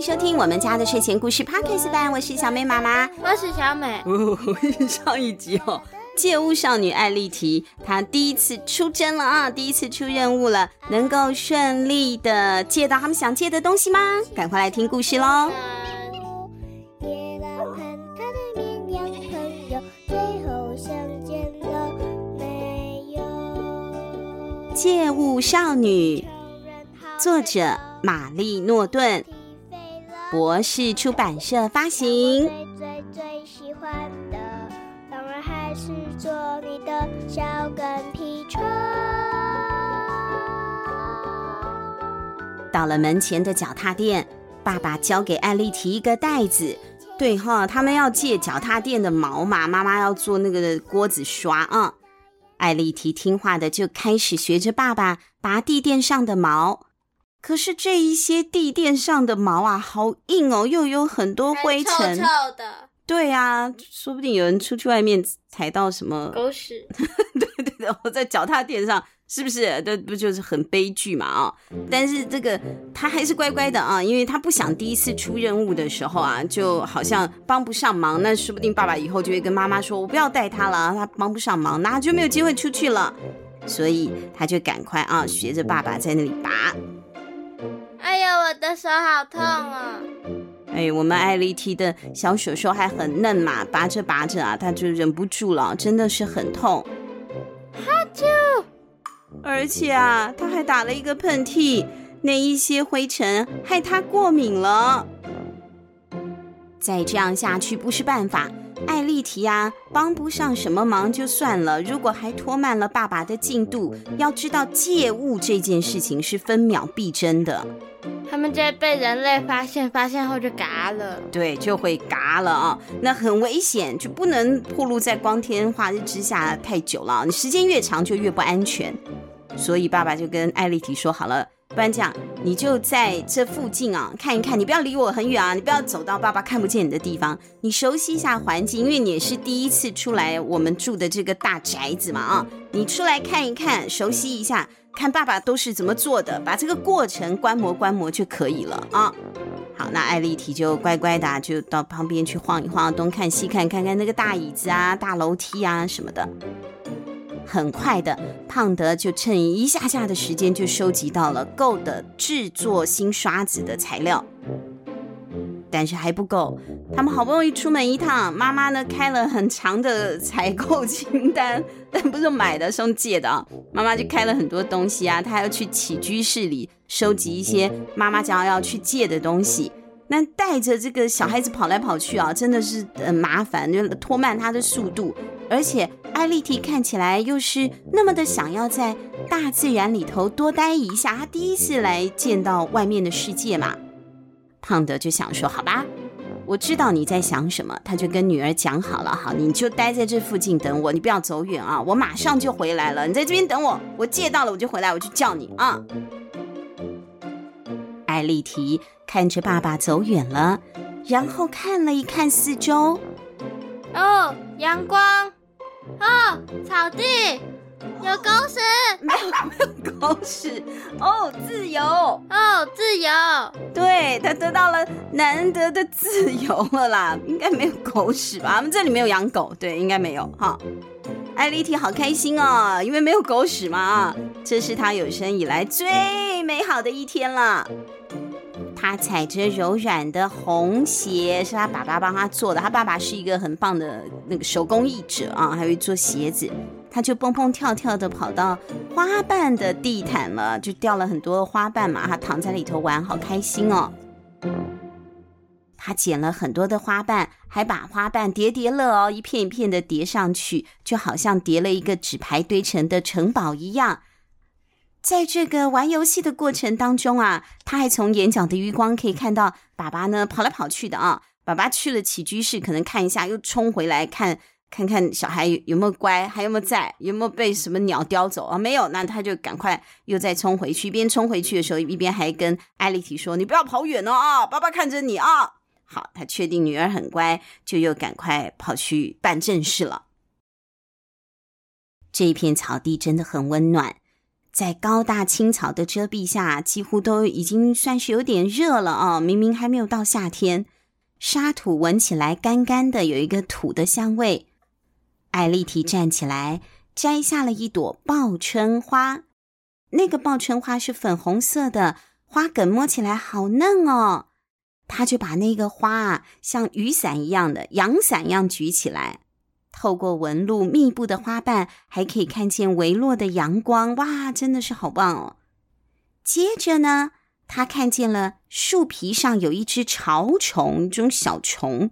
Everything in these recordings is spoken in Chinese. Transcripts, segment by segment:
迎收听我们家的睡前故事 Podcast 版，我是小美妈妈，我是小美。哦，上一集哦，借物少女艾丽缇她第一次出征了啊，第一次出任务了，能够顺利的借到他们想借的东西吗？赶快来听故事喽！借物少女，作者玛丽诺顿，博士出版社发行。最最最喜欢的，当然还是做你的小跟屁虫。到了门前的脚踏垫，爸爸交给艾丽缇一个袋子。对哈，他们要借脚踏垫的毛嘛，妈妈要做那个锅子刷啊。艾丽缇听话的就开始学着爸爸拔地垫上的毛，可是这一些地垫上的毛啊，好硬哦，又有很多灰尘，臭臭的。对啊，说不定有人出去外面踩到什么狗屎。对对对，我在脚踏垫上。是不是？这不就是很悲剧嘛？啊！但是这个他还是乖乖的啊，因为他不想第一次出任务的时候啊，就好像帮不上忙。那说不定爸爸以后就会跟妈妈说：“我不要带他了，他帮不上忙，那就没有机会出去了。”所以他就赶快啊，学着爸爸在那里拔。哎呦，我的手好痛啊！哎，我们艾丽缇的小手手还很嫩嘛，拔着拔着啊，她就忍不住了，真的是很痛。哈啾！而且啊，他还打了一个喷嚏，那一些灰尘害他过敏了。再这样下去不是办法，艾丽提啊，帮不上什么忙就算了，如果还拖慢了爸爸的进度，要知道借物这件事情是分秒必争的。他们在被人类发现，发现后就嘎了。对，就会嘎了啊，那很危险，就不能暴露在光天化日之下太久了，你时间越长就越不安全。所以爸爸就跟艾丽缇说好了，不然这样，你就在这附近啊看一看，你不要离我很远啊，你不要走到爸爸看不见你的地方，你熟悉一下环境，因为你也是第一次出来我们住的这个大宅子嘛啊，你出来看一看，熟悉一下，看爸爸都是怎么做的，把这个过程观摩观摩就可以了啊。好，那艾丽缇就乖乖的，就到旁边去晃一晃，东看西看，看看那个大椅子啊、大楼梯啊什么的。很快的，胖德就趁一下下的时间就收集到了够的制作新刷子的材料，但是还不够。他们好不容易出门一趟，妈妈呢开了很长的采购清单，但不是买的，是用借的啊。妈妈就开了很多东西啊，她要去起居室里收集一些妈妈将要去借的东西。那带着这个小孩子跑来跑去啊，真的是很麻烦，就拖慢他的速度，而且。艾丽缇看起来又是那么的想要在大自然里头多待一下，她第一次来见到外面的世界嘛。胖德就想说：“好吧，我知道你在想什么。”他就跟女儿讲好了：“好，你就待在这附近等我，你不要走远啊，我马上就回来了。你在这边等我，我借到了我就回来，我就叫你啊。”艾莉缇看着爸爸走远了，然后看了一看四周，哦，阳光。哦，草地有狗屎，没有没有狗屎哦，自由哦，自由，对，他得到了难得的自由了啦，应该没有狗屎吧？我们这里没有养狗，对，应该没有哈。艾丽缇好开心哦，因为没有狗屎嘛，这是他有生以来最美好的一天了。他踩着柔软的红鞋，是他爸爸帮他做的。他爸爸是一个很棒的那个手工艺者啊，还会做鞋子。他就蹦蹦跳跳的跑到花瓣的地毯了，就掉了很多花瓣嘛。他躺在里头玩，好开心哦。他捡了很多的花瓣，还把花瓣叠叠乐哦，一片一片的叠上去，就好像叠了一个纸牌堆成的城堡一样。在这个玩游戏的过程当中啊，他还从眼角的余光可以看到爸爸呢跑来跑去的啊。爸爸去了起居室，可能看一下，又冲回来看看看小孩有没有乖，还有没有在，有没有被什么鸟叼走啊？没有，那他就赶快又再冲回去。一边冲回去的时候，一边还跟艾丽缇说：“你不要跑远哦啊，爸爸看着你啊。”好，他确定女儿很乖，就又赶快跑去办正事了。这一片草地真的很温暖。在高大青草的遮蔽下，几乎都已经算是有点热了啊！明明还没有到夏天，沙土闻起来干干的，有一个土的香味。艾丽缇站起来，摘下了一朵报春花。那个报春花是粉红色的，花梗摸起来好嫩哦。她就把那个花啊，像雨伞一样的阳伞一样举起来。透过纹路密布的花瓣，还可以看见微弱的阳光，哇，真的是好棒哦！接着呢，他看见了树皮上有一只潮虫，一种小虫。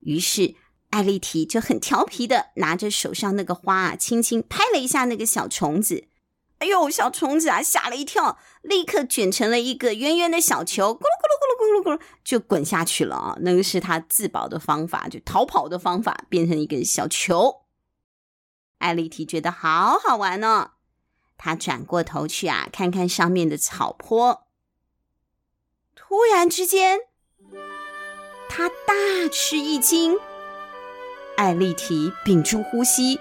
于是艾丽缇就很调皮的拿着手上那个花啊，轻轻拍了一下那个小虫子。哎呦，小虫子啊，吓了一跳，立刻卷成了一个圆圆的小球，咕噜咕噜咕噜，就滚下去了啊！那个是他自保的方法，就逃跑的方法，变成一个小球。艾丽缇觉得好好玩哦，她转过头去啊，看看上面的草坡。突然之间，她大吃一惊，艾丽缇屏住呼吸，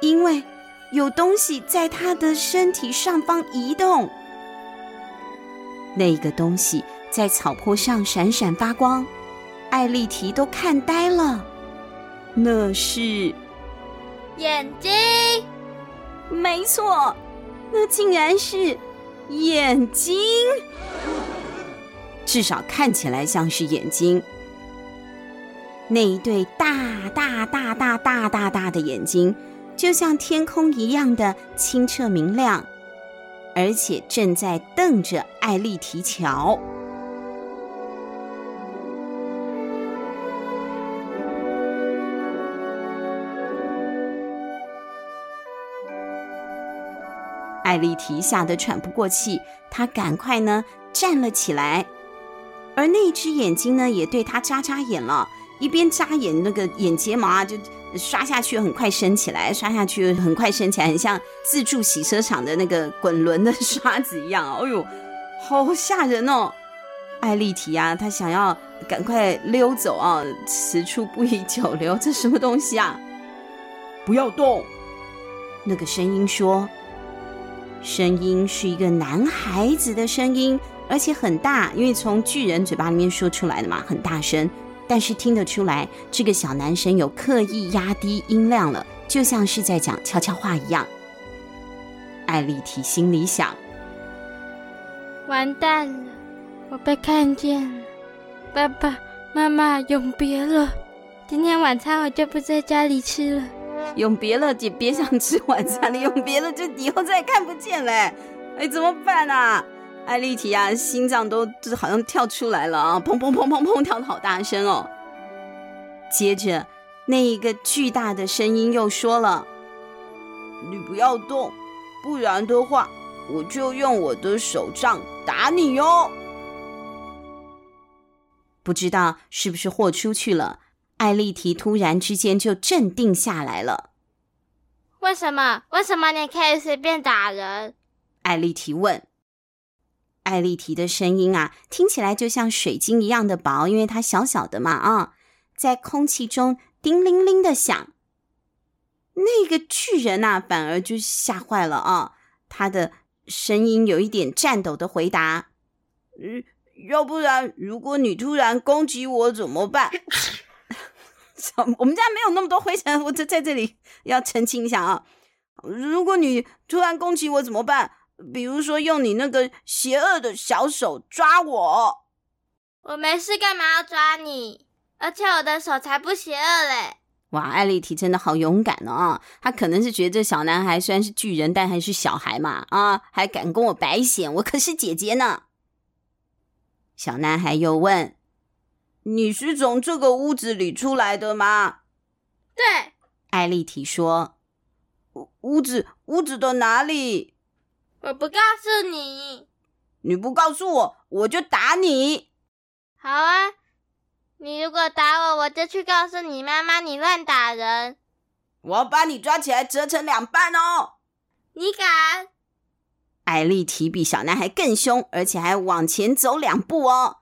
因为。有东西在他的身体上方移动，那个东西在草坡上闪闪发光，艾丽缇都看呆了。那是眼睛，没错，那竟然是眼睛，至少看起来像是眼睛。那一对大大大大大大大的眼睛。就像天空一样的清澈明亮，而且正在瞪着艾丽缇瞧。艾丽缇吓得喘不过气，她赶快呢站了起来，而那只眼睛呢也对她眨眨眼了，一边眨眼，那个眼睫毛啊就。刷下去很快升起来，刷下去很快升起来，很像自助洗车场的那个滚轮的 刷子一样。哎呦，好吓人哦！艾丽缇啊，她想要赶快溜走啊，此处不宜久留。这什么东西啊？不要动！那个声音说，声音是一个男孩子的声音，而且很大，因为从巨人嘴巴里面说出来的嘛，很大声。但是听得出来，这个小男生有刻意压低音量了，就像是在讲悄悄话一样。艾丽缇心里想：完蛋了，我被看见了，爸爸妈妈永别了，今天晚餐我就不在家里吃了。永别了，姐别想吃晚餐了，永别了，就以后再也看不见了。哎，怎么办啊？艾丽缇啊，心脏都就好像跳出来了啊，砰砰砰砰砰，跳的好大声哦。接着，那一个巨大的声音又说了：“你不要动，不然的话，我就用我的手杖打你哟。”不知道是不是豁出去了，艾丽缇突然之间就镇定下来了。为什么？为什么你可以随便打人？艾丽缇问。艾丽缇的声音啊，听起来就像水晶一样的薄，因为它小小的嘛啊，在空气中叮铃铃的响。那个巨人啊，反而就吓坏了啊，他的声音有一点颤抖的回答：“嗯，要不然，如果你突然攻击我怎么办？” 我们家没有那么多灰尘，我在在这里要澄清一下啊，如果你突然攻击我怎么办？比如说，用你那个邪恶的小手抓我，我没事，干嘛要抓你？而且我的手才不邪恶嘞！哇，艾丽缇真的好勇敢哦！她可能是觉得这小男孩虽然是巨人，但还是小孩嘛，啊，还敢跟我白显，我可是姐姐呢。小男孩又问：“你是从这个屋子里出来的吗？”对，艾丽缇说：“屋屋子屋子的哪里？”我不告诉你，你不告诉我，我就打你。好啊，你如果打我，我就去告诉你妈妈你乱打人。我要把你抓起来折成两半哦。你敢？艾丽缇比小男孩更凶，而且还往前走两步哦。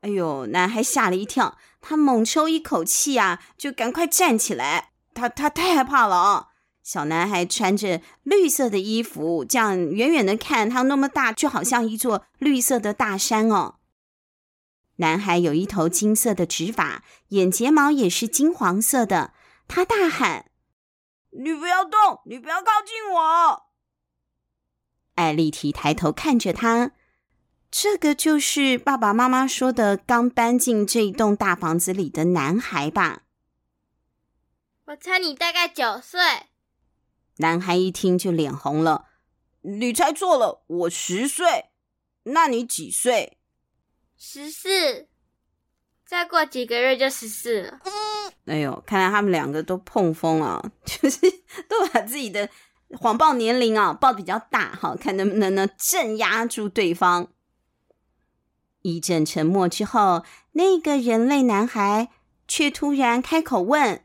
哎呦，男孩吓了一跳，他猛抽一口气啊，就赶快站起来。他他太害怕了啊。小男孩穿着绿色的衣服，这样远远的看，他那么大，就好像一座绿色的大山哦。男孩有一头金色的直发，眼睫毛也是金黄色的。他大喊：“你不要动，你不要靠近我！”艾丽缇抬头看着他，这个就是爸爸妈妈说的刚搬进这一栋大房子里的男孩吧？我猜你大概九岁。男孩一听就脸红了。你猜错了，我十岁。那你几岁？十四，再过几个月就十四了。哎呦，看来他们两个都碰风啊，就是都把自己的谎报年龄啊报比较大，哈，看能不能呢镇压住对方。一阵沉默之后，那个人类男孩却突然开口问：“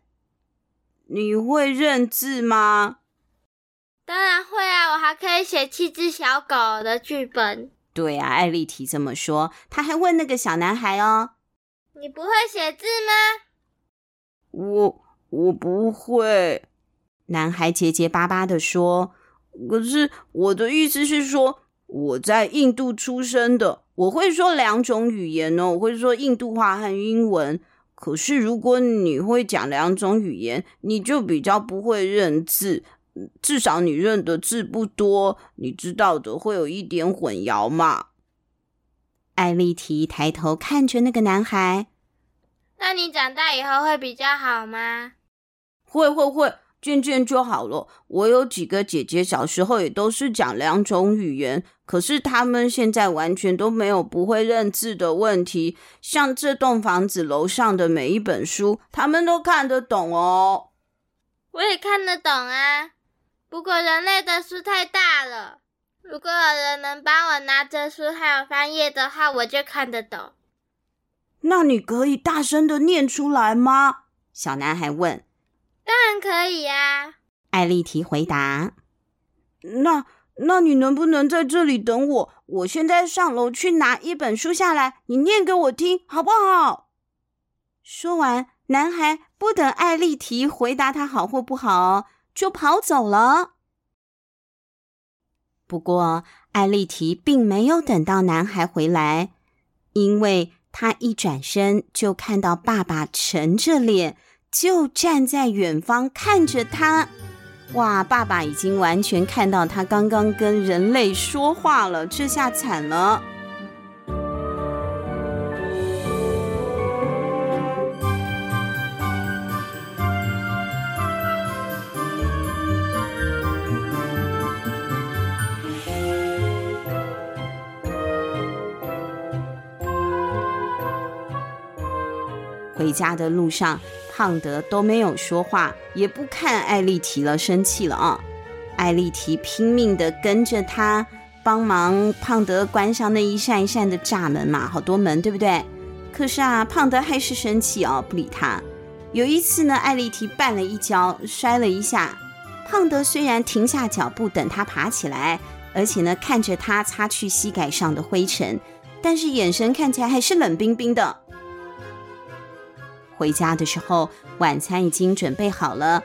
你会认字吗？”“当然会啊，我还可以写七只小狗的剧本。”对啊，艾丽缇这么说，他还问那个小男孩哦：“你不会写字吗？”“我我不会。”男孩结结巴巴的说：“可是我的意思是说，我在印度出生的，我会说两种语言哦，我会说印度话和英文。可是如果你会讲两种语言，你就比较不会认字。”至少你认的字不多，你知道的会有一点混淆嘛。艾丽缇抬头看着那个男孩，那你长大以后会比较好吗？会会会，渐渐就好了。我有几个姐姐，小时候也都是讲两种语言，可是他们现在完全都没有不会认字的问题。像这栋房子楼上的每一本书，他们都看得懂哦。我也看得懂啊。不过人类的书太大了，如果有人能帮我拿着书还有翻页的话，我就看得懂。那你可以大声的念出来吗？小男孩问。当然可以呀，艾丽缇回答。那那你能不能在这里等我？我现在上楼去拿一本书下来，你念给我听好不好？说完，男孩不等艾丽缇回答他好或不好。就跑走了。不过，艾丽缇并没有等到男孩回来，因为他一转身就看到爸爸沉着脸，就站在远方看着他。哇，爸爸已经完全看到他刚刚跟人类说话了，这下惨了。回家的路上，胖德都没有说话，也不看艾丽缇了，生气了啊！艾丽缇拼命的跟着他，帮忙胖德关上那一扇一扇的栅门嘛，好多门，对不对？可是啊，胖德还是生气哦，不理他。有一次呢，艾丽缇绊了一跤，摔了一下。胖德虽然停下脚步等他爬起来，而且呢，看着他擦去膝盖上的灰尘，但是眼神看起来还是冷冰冰的。回家的时候，晚餐已经准备好了。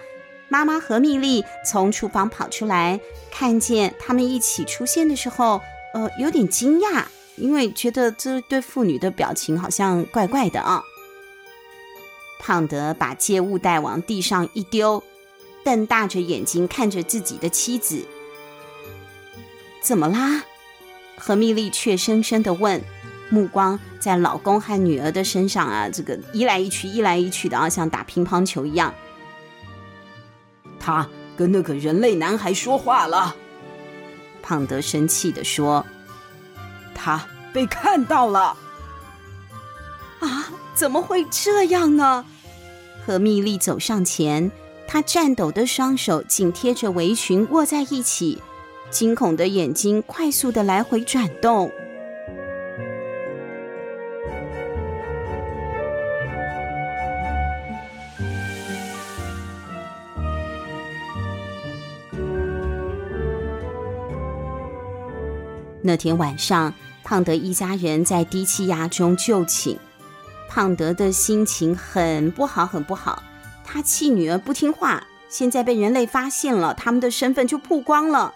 妈妈和蜜莉从厨房跑出来，看见他们一起出现的时候，呃，有点惊讶，因为觉得这对父女的表情好像怪怪的啊。胖德把借物袋往地上一丢，瞪大着眼睛看着自己的妻子：“怎么啦？”和蜜莉怯生生的问。目光在老公和女儿的身上啊，这个一来一去，一来一去的啊，像打乒乓球一样。他跟那个人类男孩说话了。胖德生气地说：“他被看到了。”啊，怎么会这样呢？何蜜莉走上前，她颤抖的双手紧贴着围裙握在一起，惊恐的眼睛快速的来回转动。那天晚上，胖德一家人在低气压中就寝。胖德的心情很不好，很不好。他气女儿不听话，现在被人类发现了，他们的身份就曝光了。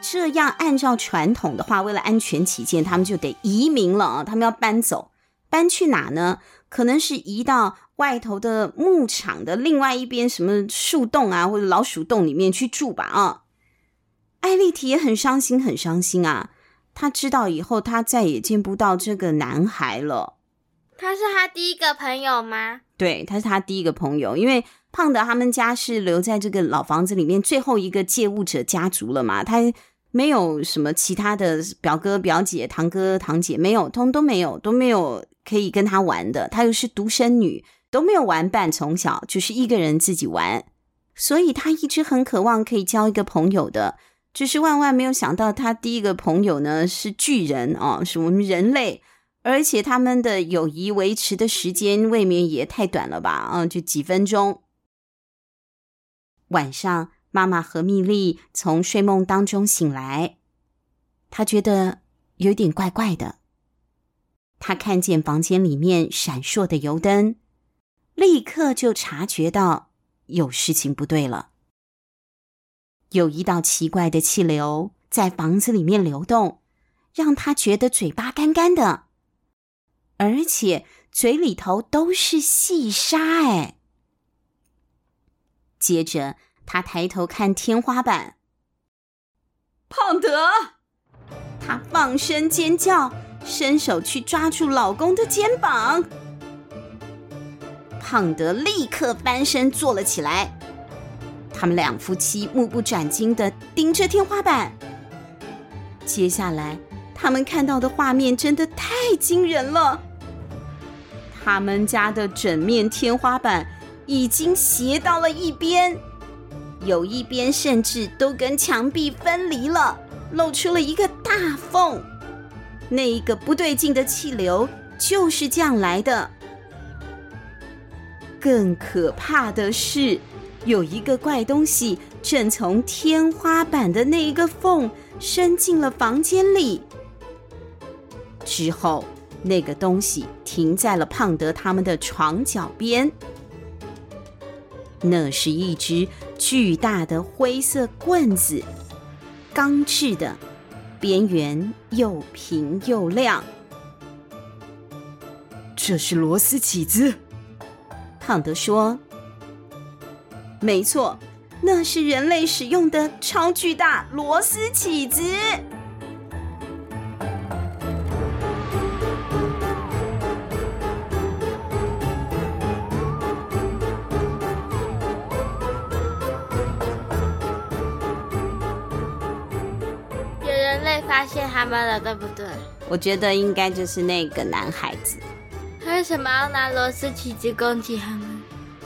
这样按照传统的话，为了安全起见，他们就得移民了啊！他们要搬走，搬去哪呢？可能是移到外头的牧场的另外一边，什么树洞啊，或者老鼠洞里面去住吧啊！艾莉缇也很伤心，很伤心啊！他知道以后他再也见不到这个男孩了。他是他第一个朋友吗？对，他是他第一个朋友，因为胖的他们家是留在这个老房子里面最后一个借物者家族了嘛，他没有什么其他的表哥表姐、堂哥堂姐，没有，通都没有，都没有可以跟他玩的。他又是独生女，都没有玩伴，从小就是一个人自己玩，所以他一直很渴望可以交一个朋友的，只是万万没有想到，他第一个朋友呢是巨人哦，是我们人类。而且他们的友谊维持的时间未免也太短了吧？啊，就几分钟。晚上，妈妈和蜜莉从睡梦当中醒来，她觉得有点怪怪的。她看见房间里面闪烁的油灯，立刻就察觉到有事情不对了。有一道奇怪的气流在房子里面流动，让她觉得嘴巴干干的。而且嘴里头都是细沙哎！接着他抬头看天花板，胖德，他放声尖叫，伸手去抓住老公的肩膀。胖德立刻翻身坐了起来，他们两夫妻目不转睛地盯着天花板。接下来。他们看到的画面真的太惊人了。他们家的整面天花板已经斜到了一边，有一边甚至都跟墙壁分离了，露出了一个大缝。那一个不对劲的气流就是这样来的。更可怕的是，有一个怪东西正从天花板的那一个缝伸进了房间里。之后，那个东西停在了胖德他们的床脚边。那是一只巨大的灰色棍子，钢制的，边缘又平又亮。这是螺丝起子，胖德说：“没错，那是人类使用的超巨大螺丝起子。”有人类发现他们了，对不对？我觉得应该就是那个男孩子。他为什么要拿螺丝起子攻击他们？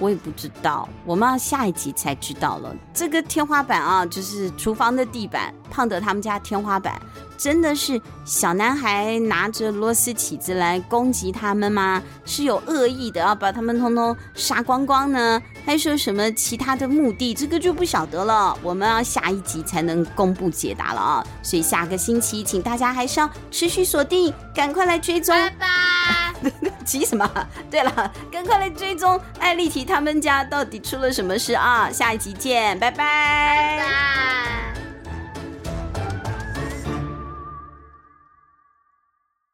我也不知道，我们要下一集才知道了。这个天花板啊，就是厨房的地板，胖德他们家天花板。真的是小男孩拿着螺丝起子来攻击他们吗？是有恶意的，要把他们通通杀光光呢？还是有什么其他的目的？这个就不晓得了。我们要下一集才能公布解答了啊！所以下个星期，请大家还是要持续锁定，赶快来追踪。拜拜！急什么？对了，赶快来追踪艾丽缇他们家到底出了什么事啊！下一集见，拜拜。拜拜。